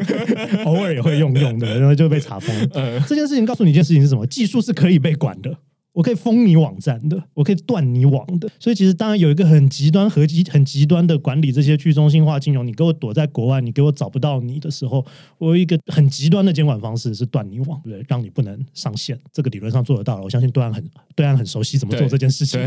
偶尔也会用用的，然后就被查封。这件事情告诉你一件事情是什么？技术是可以被管的。我可以封你网站的，我可以断你网的，所以其实当然有一个很极端、和极很极端的管理这些去中心化金融。你给我躲在国外，你给我找不到你的时候，我有一个很极端的监管方式是断你网，对，让你不能上线。这个理论上做得到了，我相信对岸很对岸很熟悉怎么做这件事情。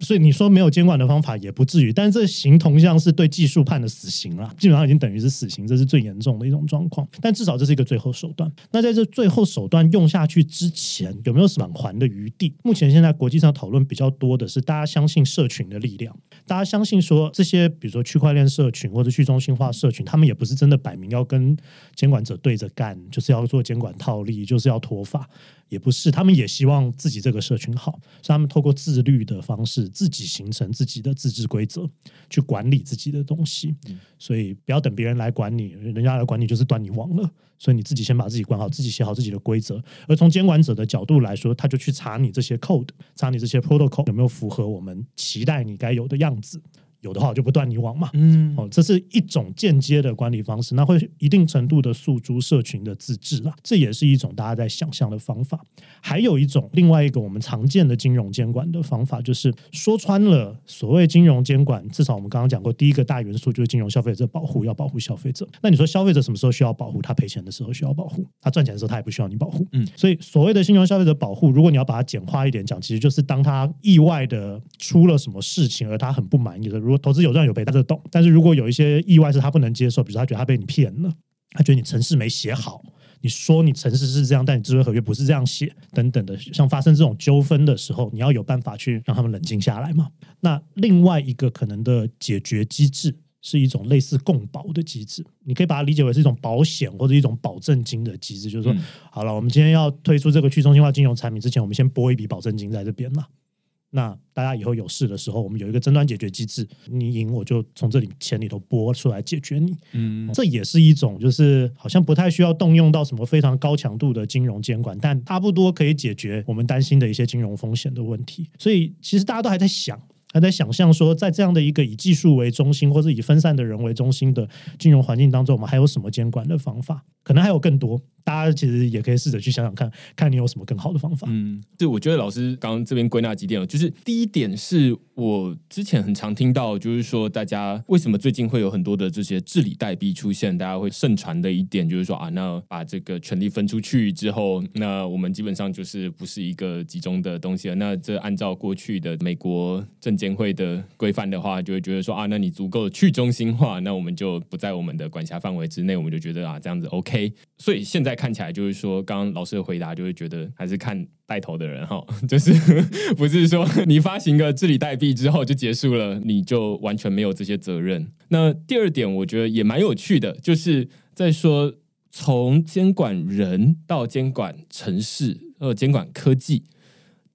所以你说没有监管的方法也不至于，但是这形同像是对技术判的死刑了，基本上已经等于是死刑，这是最严重的一种状况。但至少这是一个最后手段。那在这最后手段用下去之前，有没有返还的余地？目前现在国际上讨论比较多的是，大家相信社群的力量，大家相信说这些，比如说区块链社群或者去中心化社群，他们也不是真的摆明要跟监管者对着干，就是要做监管套利，就是要脱法。也不是，他们也希望自己这个社群好，所以他们透过自律的方式，自己形成自己的自治规则，去管理自己的东西。所以不要等别人来管你，人家来管你就是断你网了。所以你自己先把自己管好，自己写好自己的规则。而从监管者的角度来说，他就去查你这些 code，查你这些 protocol 有没有符合我们期待你该有的样子。有的话我就不断你网嘛，嗯，哦，这是一种间接的管理方式，那会一定程度的诉诸社群的自治啦，这也是一种大家在想象的方法。还有一种另外一个我们常见的金融监管的方法，就是说穿了，所谓金融监管，至少我们刚刚讲过，第一个大元素就是金融消费者保护，要保护消费者。那你说消费者什么时候需要保护？他赔钱的时候需要保护，他赚钱的时候他也不需要你保护。嗯，所以所谓的金融消费者保护，如果你要把它简化一点讲，其实就是当他意外的出了什么事情，而他很不满意的。如果投资有赚有赔，他就懂。但是如果有一些意外是他不能接受，比如他觉得他被你骗了，他觉得你城市没写好，你说你城市是这样，但你智慧合约不是这样写，等等的，像发生这种纠纷的时候，你要有办法去让他们冷静下来嘛。那另外一个可能的解决机制是一种类似共保的机制，你可以把它理解为是一种保险或者一种保证金的机制，就是说，好了，我们今天要推出这个去中心化金融产品之前，我们先拨一笔保证金在这边嘛。那大家以后有事的时候，我们有一个争端解决机制，你赢我就从这里钱里头拨出来解决你。嗯，这也是一种就是好像不太需要动用到什么非常高强度的金融监管，但差不多可以解决我们担心的一些金融风险的问题。所以其实大家都还在想，还在想象说，在这样的一个以技术为中心或者以分散的人为中心的金融环境当中，我们还有什么监管的方法？可能还有更多。大家其实也可以试着去想想看，看你有什么更好的方法。嗯，对，我觉得老师刚刚这边归纳几点，就是第一点是我之前很常听到，就是说大家为什么最近会有很多的这些治理代币出现，大家会盛传的一点就是说啊，那把这个权力分出去之后，那我们基本上就是不是一个集中的东西了。那这按照过去的美国政监会的规范的话，就会觉得说啊，那你足够去中心化，那我们就不在我们的管辖范围之内，我们就觉得啊，这样子 OK。所以现在看起来就是说，刚刚老师的回答就会觉得还是看带头的人哈，就是不是说你发行个治理代币之后就结束了，你就完全没有这些责任。那第二点我觉得也蛮有趣的，就是在说从监管人到监管城市，呃，监管科技，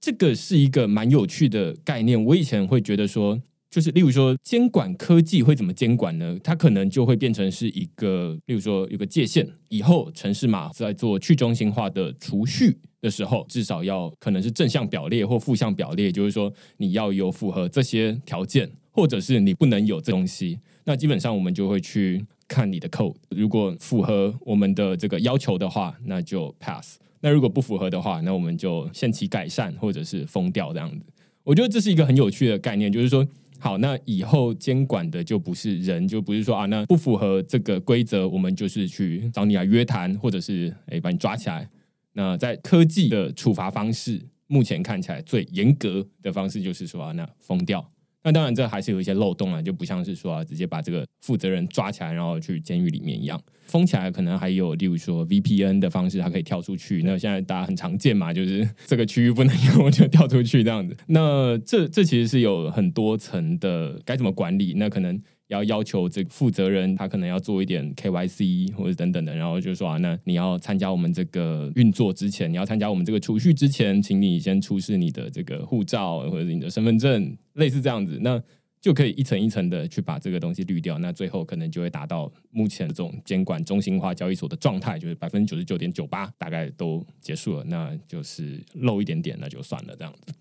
这个是一个蛮有趣的概念。我以前会觉得说。就是，例如说，监管科技会怎么监管呢？它可能就会变成是一个，例如说，有个界限。以后城市码在做去中心化的储蓄的时候，至少要可能是正向表列或负向表列，就是说你要有符合这些条件，或者是你不能有这东西。那基本上我们就会去看你的 code，如果符合我们的这个要求的话，那就 pass；那如果不符合的话，那我们就限期改善或者是封掉这样子。我觉得这是一个很有趣的概念，就是说。好，那以后监管的就不是人，就不是说啊，那不符合这个规则，我们就是去找你来约谈，或者是哎把你抓起来。那在科技的处罚方式，目前看起来最严格的方式就是说啊，那封掉。那当然，这还是有一些漏洞啊，就不像是说直接把这个负责人抓起来，然后去监狱里面一样。封起来可能还有，例如说 VPN 的方式，它可以跳出去。那现在大家很常见嘛，就是这个区域不能用，就跳出去这样子。那这这其实是有很多层的，该怎么管理？那可能。要要求这个负责人，他可能要做一点 KYC 或者等等的，然后就说啊，那你要参加我们这个运作之前，你要参加我们这个储蓄之前，请你先出示你的这个护照或者你的身份证，类似这样子，那就可以一层一层的去把这个东西滤掉，那最后可能就会达到目前这种监管中心化交易所的状态，就是百分之九十九点九八大概都结束了，那就是漏一点点，那就算了这样子。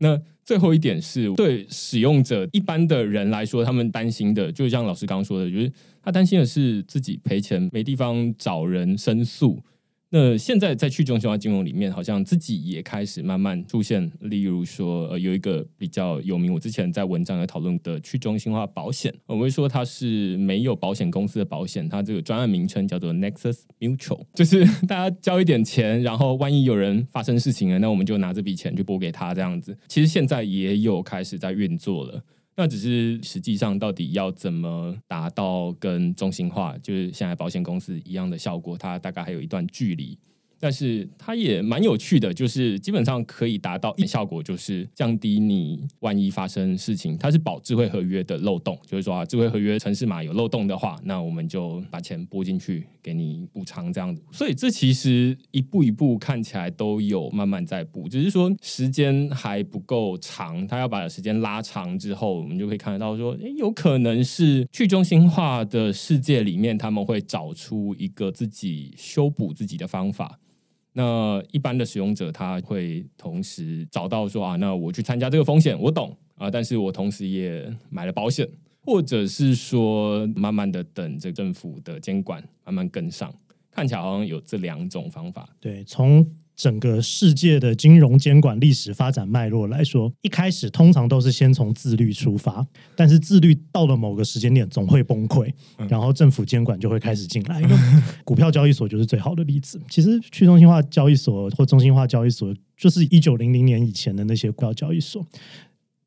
那最后一点是对使用者一般的人来说，他们担心的，就像老师刚刚说的，就是他担心的是自己赔钱没地方找人申诉。那现在在去中心化金融里面，好像自己也开始慢慢出现，例如说，呃，有一个比较有名，我之前在文章有讨论的去中心化保险，我会说它是没有保险公司的保险，它这个专案名称叫做 Nexus Mutual，就是大家交一点钱，然后万一有人发生事情了，那我们就拿这笔钱去拨给他这样子。其实现在也有开始在运作了。那只是实际上到底要怎么达到跟中心化，就是现在保险公司一样的效果，它大概还有一段距离。但是它也蛮有趣的，就是基本上可以达到一效果，就是降低你万一发生事情，它是保智慧合约的漏洞，就是说啊，智慧合约城市码有漏洞的话，那我们就把钱拨进去给你补偿这样子。所以这其实一步一步看起来都有慢慢在补，只是说时间还不够长，它要把时间拉长之后，我们就可以看得到说，诶，有可能是去中心化的世界里面，他们会找出一个自己修补自己的方法。那一般的使用者他会同时找到说啊，那我去参加这个风险，我懂啊，但是我同时也买了保险，或者是说慢慢的等这政府的监管慢慢跟上，看起来好像有这两种方法。对，从。整个世界的金融监管历史发展脉络来说，一开始通常都是先从自律出发，但是自律到了某个时间点总会崩溃，然后政府监管就会开始进来。股票交易所就是最好的例子。其实去中心化交易所或中心化交易所，就是一九零零年以前的那些股票交易所，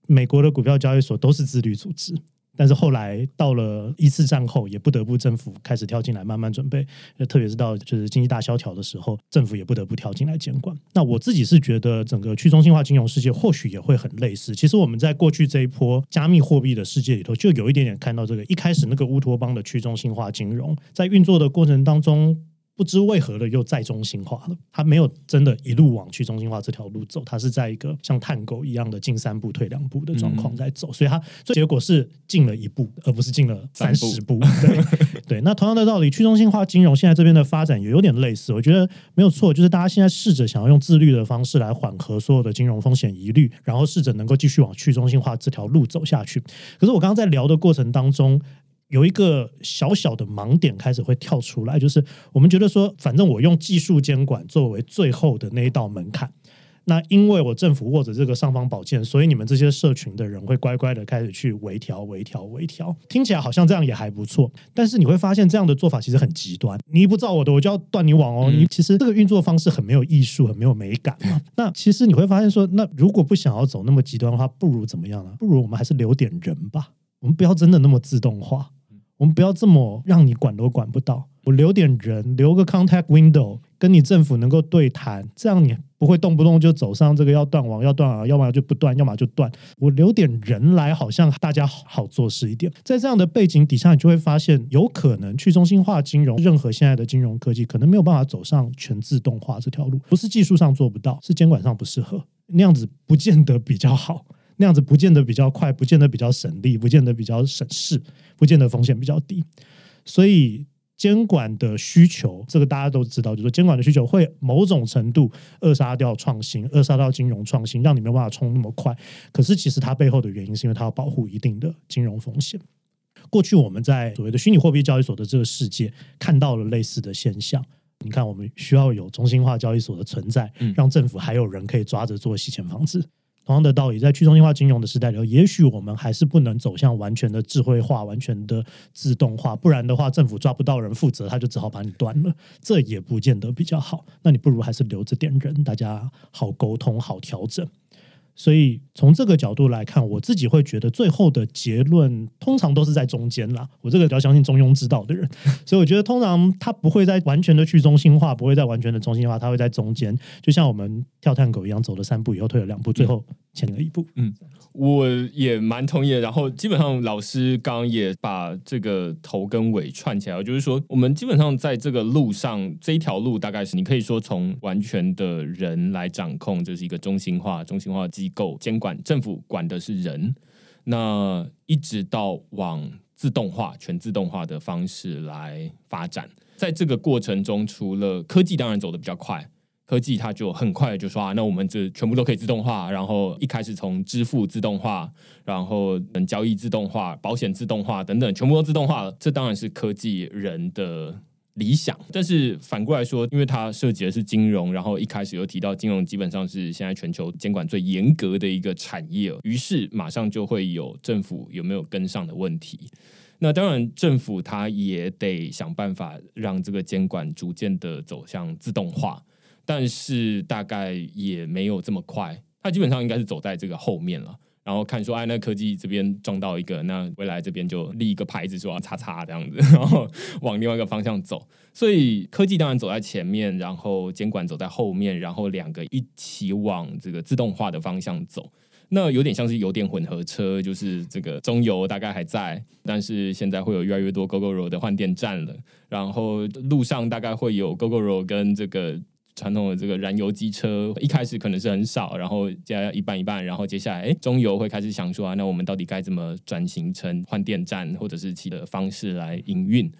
美国的股票交易所都是自律组织。但是后来到了一次战后，也不得不政府开始跳进来慢慢准备，特别是到就是经济大萧条的时候，政府也不得不跳进来监管。那我自己是觉得，整个去中心化金融世界或许也会很类似。其实我们在过去这一波加密货币的世界里头，就有一点点看到这个一开始那个乌托邦的去中心化金融在运作的过程当中。不知为何的又再中心化了，它没有真的一路往去中心化这条路走，它是在一个像探狗一样的进三步退两步的状况在走，所以它结果是进了一步，而不是进了三十步。对 对，那同样的道理，去中心化金融现在这边的发展也有点类似，我觉得没有错，就是大家现在试着想要用自律的方式来缓和所有的金融风险疑虑，然后试着能够继续往去中心化这条路走下去。可是我刚刚在聊的过程当中。有一个小小的盲点开始会跳出来，就是我们觉得说，反正我用技术监管作为最后的那一道门槛，那因为我政府握着这个尚方宝剑，所以你们这些社群的人会乖乖的开始去微调、微调、微调。听起来好像这样也还不错，但是你会发现这样的做法其实很极端。你一不照我的，我就要断你网哦。你其实这个运作方式很没有艺术，很没有美感嘛。那其实你会发现说，那如果不想要走那么极端的话，不如怎么样呢？不如我们还是留点人吧。我们不要真的那么自动化。我们不要这么让你管都管不到，我留点人，留个 contact window，跟你政府能够对谈，这样你不会动不动就走上这个要断网要断网，要么就不断，要么就断。我留点人来，好像大家好做事一点。在这样的背景底下，你就会发现，有可能去中心化金融，任何现在的金融科技，可能没有办法走上全自动化这条路，不是技术上做不到，是监管上不适合，那样子不见得比较好。那样子不见得比较快，不见得比较省力，不见得比较省事，不见得风险比较低。所以监管的需求，这个大家都知道，就是监管的需求会某种程度扼杀掉创新，扼杀掉金融创新，让你没有办法冲那么快。可是其实它背后的原因是因为它要保护一定的金融风险。过去我们在所谓的虚拟货币交易所的这个世界看到了类似的现象。你看，我们需要有中心化交易所的存在，让政府还有人可以抓着做洗钱防治。同样的道理，在去中心化金融的时代里头，也许我们还是不能走向完全的智慧化、完全的自动化，不然的话，政府抓不到人负责，他就只好把你端了，这也不见得比较好。那你不如还是留着点人，大家好沟通、好调整。所以从这个角度来看，我自己会觉得最后的结论通常都是在中间啦。我这个比较相信中庸之道的人，所以我觉得通常他不会在完全的去中心化，不会在完全的中心化，他会在中间，就像我们跳探狗一样，走了三步以后退了两步，最后前了一步。嗯，我也蛮同意的。然后基本上老师刚刚也把这个头跟尾串起来，就是说我们基本上在这个路上这一条路，大概是你可以说从完全的人来掌控，就是一个中心化、中心化。机构监管政府管的是人，那一直到往自动化、全自动化的方式来发展，在这个过程中，除了科技当然走的比较快，科技它就很快就说啊，那我们这全部都可以自动化，然后一开始从支付自动化，然后等交易自动化、保险自动化等等，全部都自动化了，这当然是科技人的。理想，但是反过来说，因为它涉及的是金融，然后一开始又提到金融基本上是现在全球监管最严格的一个产业，于是马上就会有政府有没有跟上的问题。那当然，政府它也得想办法让这个监管逐渐的走向自动化，但是大概也没有这么快，它基本上应该是走在这个后面了。然后看说，哎，那科技这边撞到一个，那未来这边就立一个牌子说“叉叉”这样子，然后往另外一个方向走。所以科技当然走在前面，然后监管走在后面，然后两个一起往这个自动化的方向走。那有点像是油电混合车，就是这个中油大概还在，但是现在会有越来越多 GoGoRo 的换电站了。然后路上大概会有 GoGoRo 跟这个。传统的这个燃油机车一开始可能是很少，然后加一半一半，然后接下来哎中油会开始想说啊，那我们到底该怎么转型成换电站或者是其他方式来营运？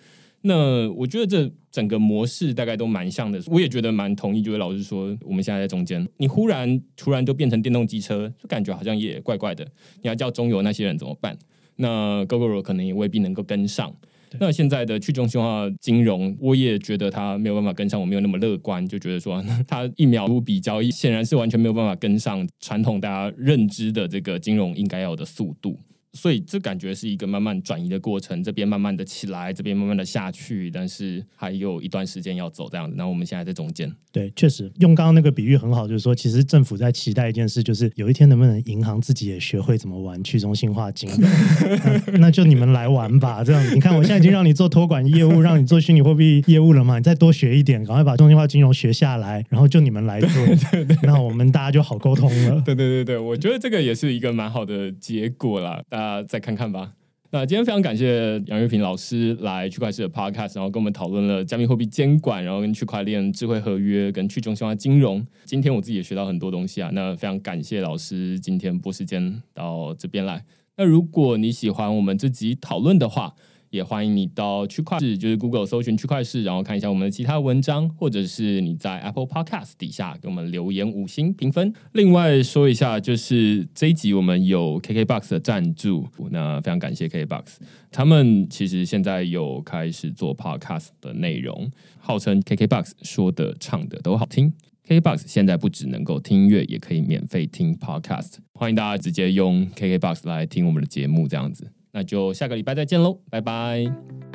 那我觉得这整个模式大概都蛮像的，我也觉得蛮同意。就是老师说，我们现在在中间，你忽然突然就变成电动机车，就感觉好像也怪怪的。你要叫中油那些人怎么办？那 GoGo 可能也未必能够跟上。那现在的去中心化金融，我也觉得它没有办法跟上，我没有那么乐观，就觉得说 它一秒五笔交易，显然是完全没有办法跟上传统大家认知的这个金融应该要的速度。所以这感觉是一个慢慢转移的过程，这边慢慢的起来，这边慢慢的下去，但是还有一段时间要走这样子。那我们现在在中间，对，确实用刚刚那个比喻很好，就是说，其实政府在期待一件事，就是有一天能不能银行自己也学会怎么玩去中心化金融，那就你们来玩吧。这样，你看我现在已经让你做托管业务，让你做虚拟货币业务了嘛，你再多学一点，赶快把中心化金融学下来，然后就你们来做对对，那我们大家就好沟通了。对对对对，我觉得这个也是一个蛮好的结果啦。啊，再看看吧。那今天非常感谢杨玉平老师来区块链的 Podcast，然后跟我们讨论了加密货币监管，然后跟区块链智慧合约跟去中心化金融。今天我自己也学到很多东西啊。那非常感谢老师今天拨时间到这边来。那如果你喜欢我们这集讨论的话，也欢迎你到区块市，就是 Google 搜寻区块市，然后看一下我们的其他文章，或者是你在 Apple Podcast 底下给我们留言五星评分。另外说一下，就是这一集我们有 KKBox 的赞助，那非常感谢 KKBox，他们其实现在有开始做 Podcast 的内容，号称 KKBox 说的唱的都好听。KKBox 现在不只能够听音乐，也可以免费听 Podcast，欢迎大家直接用 KKBox 来听我们的节目，这样子。那就下个礼拜再见喽，拜拜。